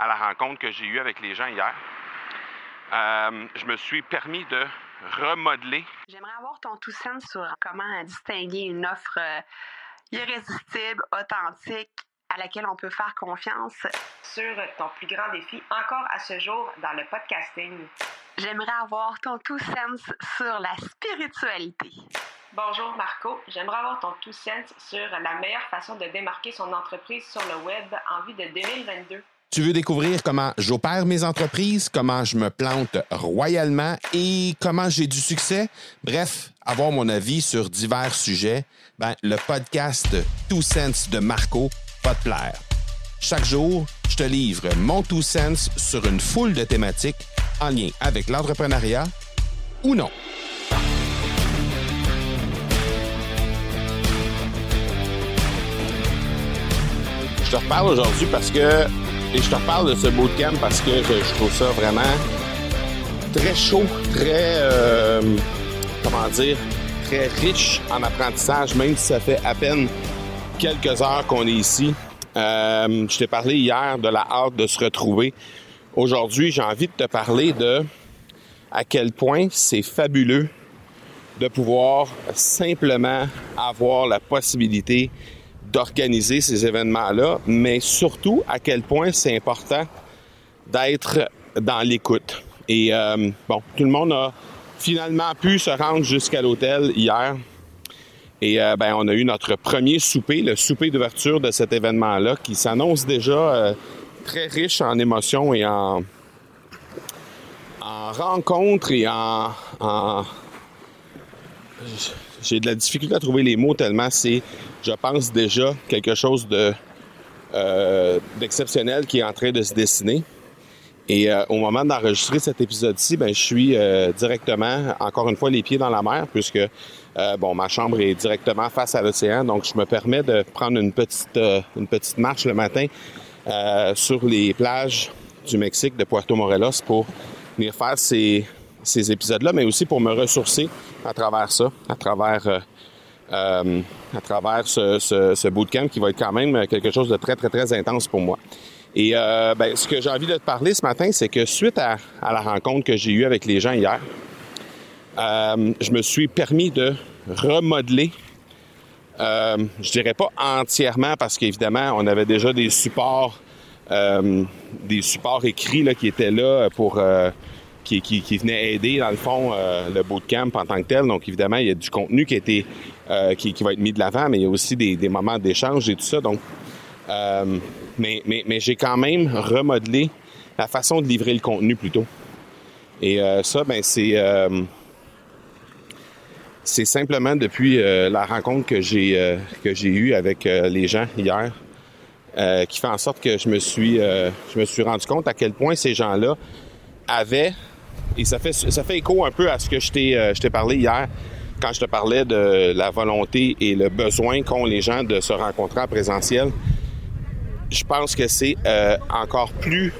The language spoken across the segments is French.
à la rencontre que j'ai eue avec les gens hier, euh, je me suis permis de remodeler. J'aimerais avoir ton tout sens sur comment distinguer une offre euh, irrésistible, authentique, à laquelle on peut faire confiance. Sur ton plus grand défi encore à ce jour dans le podcasting. J'aimerais avoir ton tout sens sur la spiritualité. Bonjour Marco, j'aimerais avoir ton tout sens sur la meilleure façon de démarquer son entreprise sur le web en vue de 2022. Tu veux découvrir comment j'opère mes entreprises, comment je me plante royalement et comment j'ai du succès? Bref, avoir mon avis sur divers sujets, ben, le podcast Two Sense de Marco va te plaire. Chaque jour, je te livre mon Two Sense sur une foule de thématiques en lien avec l'entrepreneuriat ou non. Je te reparle aujourd'hui parce que et je te reparle de ce bootcamp parce que je, trouve ça vraiment très chaud, très, euh, comment dire, très riche en apprentissage, même si ça fait à peine quelques heures qu'on est ici. Euh, je t'ai parlé hier de la hâte de se retrouver. Aujourd'hui, j'ai envie de te parler de à quel point c'est fabuleux de pouvoir simplement avoir la possibilité d'organiser ces événements-là, mais surtout à quel point c'est important d'être dans l'écoute. Et euh, bon, tout le monde a finalement pu se rendre jusqu'à l'hôtel hier. Et euh, ben, on a eu notre premier souper, le souper d'ouverture de cet événement-là, qui s'annonce déjà euh, très riche en émotions et en, en rencontres et en j'ai de la difficulté à trouver les mots tellement c'est, je pense déjà, quelque chose euh, d'exceptionnel qui est en train de se dessiner. Et euh, au moment d'enregistrer cet épisode-ci, ben, je suis euh, directement, encore une fois, les pieds dans la mer, puisque bon, ma chambre est directement face à l'océan, donc je me permets de prendre une petite une petite marche le matin sur les plages du Mexique de Puerto Morelos pour venir faire ces ces épisodes-là, mais aussi pour me ressourcer à travers ça, à travers euh, euh, à travers ce, ce, bootcamp qui va être quand même quelque chose de très, très, très intense pour moi. Et euh, ben, ce que j'ai envie de te parler ce matin, c'est que suite à, à, la rencontre que j'ai eue avec les gens hier, je me suis permis de remodeler, je dirais pas entièrement parce qu'évidemment, on avait déjà des supports, des supports écrits là, qui étaient là pour qui, venait aider, dans le fond, euh, le bootcamp en tant que tel. Donc, évidemment, il y a du contenu qui a été, euh, qui, qui, va être mis de l'avant, mais il y a aussi des, moments d'échange et tout ça. Donc, euh, mais, mais, mais j'ai quand même remodelé la façon de livrer le contenu plutôt. Et ça, ben, c'est c'est simplement depuis la rencontre que j'ai que j'ai eue avec les gens hier, qui fait en sorte que je me suis je me suis rendu compte à quel point ces gens-là et ça fait, ça fait écho un peu à ce que je t'ai, euh, je t'ai parlé hier quand je te parlais de la volonté et le besoin qu'ont les gens de se rencontrer en présentiel. Je pense que c'est euh, encore plus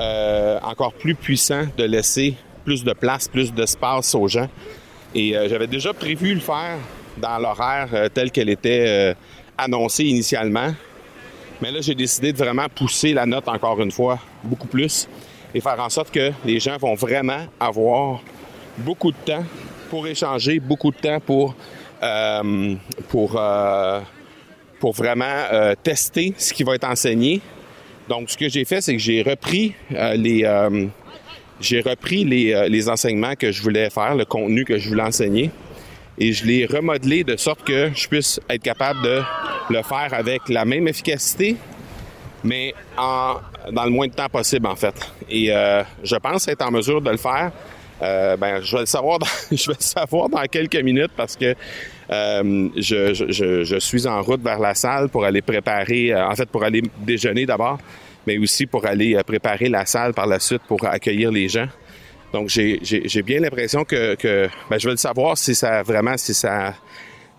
euh, encore plus puissant de laisser plus de place, plus d'espace aux gens. Et j'avais déjà prévu le faire dans l'horaire tel qu'elle était annoncée initialement. Mais là, j'ai décidé de vraiment pousser la note encore une fois beaucoup plus et faire en sorte que les gens vont vraiment avoir beaucoup de temps pour échanger, beaucoup de temps pour euh, pour euh, pour vraiment euh, tester ce qui va être enseigné. Donc, ce que j'ai fait, c'est que j'ai repris les j'ai repris les, les enseignements que je voulais faire, le contenu que je voulais enseigner, et je l'ai remodelé de sorte que je puisse être capable de le faire avec la même efficacité, mais en, dans le moins de temps possible, en fait. Et euh, je pense être en mesure de le faire. Euh, ben, je vais le savoir dans, je vais le savoir dans quelques minutes parce que euh, je, je, je, suis en route vers la salle pour aller préparer, euh, en fait, pour aller déjeuner d'abord, mais aussi pour aller euh, préparer la salle par la suite pour accueillir les gens. Donc, j'ai bien l'impression que, que ben, je vais le savoir si ça vraiment, si ça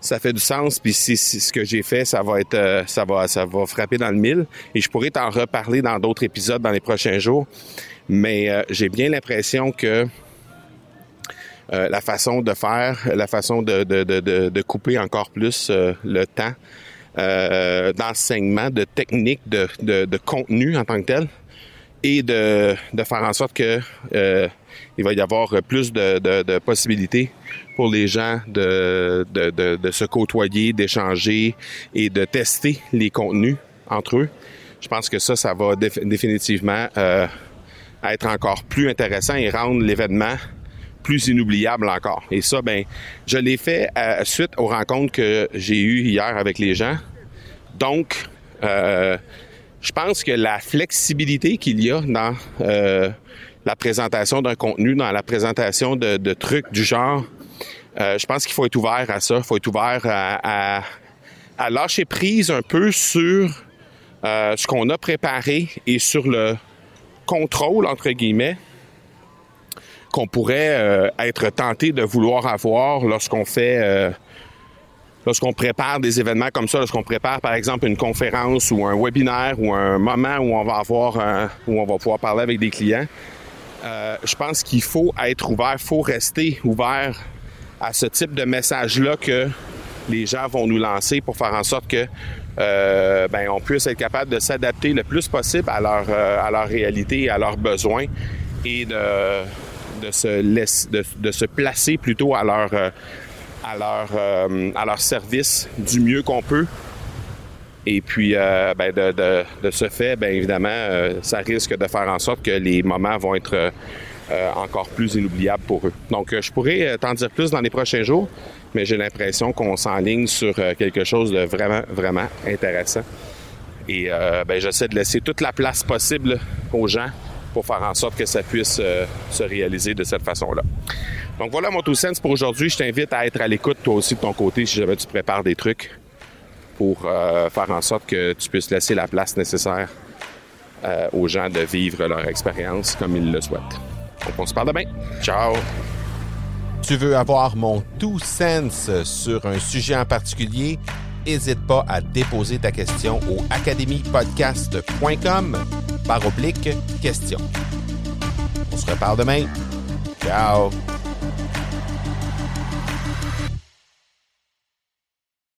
ça fait du sens. Puis si, ce que j'ai fait, ça va être, euh, ça va, ça va frapper dans le mille. Et je pourrais t'en reparler dans d'autres épisodes dans les prochains jours. Mais euh, j'ai bien l'impression que euh, la façon de faire, la façon de, de, de, de couper encore plus le temps d'enseignement, de technique, de, de, contenu en tant que tel, et de, de faire en sorte que euh, il va y avoir plus de, de, de possibilités pour les gens de, de, de, se côtoyer, d'échanger et de tester les contenus entre eux. Je pense que ça, ça va déf- définitivement euh, être encore plus intéressant et rendre l'événement plus inoubliable encore. Et ça, ben, je l'ai fait euh, suite aux rencontres que j'ai eues hier avec les gens. Donc, euh, je pense que la flexibilité qu'il y a dans euh, la présentation d'un contenu, dans la présentation de, trucs du genre, euh, je pense qu'il faut être ouvert à ça. Il faut être ouvert à, à, lâcher prise un peu sur euh, ce qu'on a préparé et sur le contrôle, entre guillemets, qu'on pourrait être tenté de vouloir avoir lorsqu'on fait, lorsqu'on prépare des événements comme ça, lorsqu'on prépare par exemple une conférence ou un webinaire ou un moment où on va avoir, un- où on va pouvoir parler avec des clients. Euh, je pense qu'il faut être ouvert, faut rester ouvert à ce type de message-là que les gens vont nous lancer pour faire en sorte que euh, ben, on puisse être capable de s'adapter le plus possible à leur, euh, à leur réalité à leurs besoins et de, de, se, laisser, de, se placer plutôt à leur, à leur, euh, à leur service du mieux qu'on peut. Et puis, euh, ben, de, de, ce fait, bien évidemment, euh, ça risque de faire en sorte que les moments vont être encore plus inoubliables pour eux. Donc, je pourrais t'en dire plus dans les prochains jours, mais j'ai l'impression qu'on s'enligne sur quelque chose de vraiment, vraiment intéressant. Et ben, j'essaie de laisser toute la place possible aux gens pour faire en sorte que ça puisse se réaliser de cette façon-là. Donc voilà mon two cents pour aujourd'hui. Je t'invite à être à l'écoute toi aussi de ton côté si jamais tu prépares des trucs pour euh, faire en sorte que tu puisses laisser la place nécessaire euh, aux gens de vivre leur expérience comme ils le souhaitent. Donc on se parle demain. Ciao! Tu veux avoir mon tout sens sur un sujet en particulier? N'hésite pas à déposer ta question au academypodcast.com par oblique question. On se reparle demain. Ciao!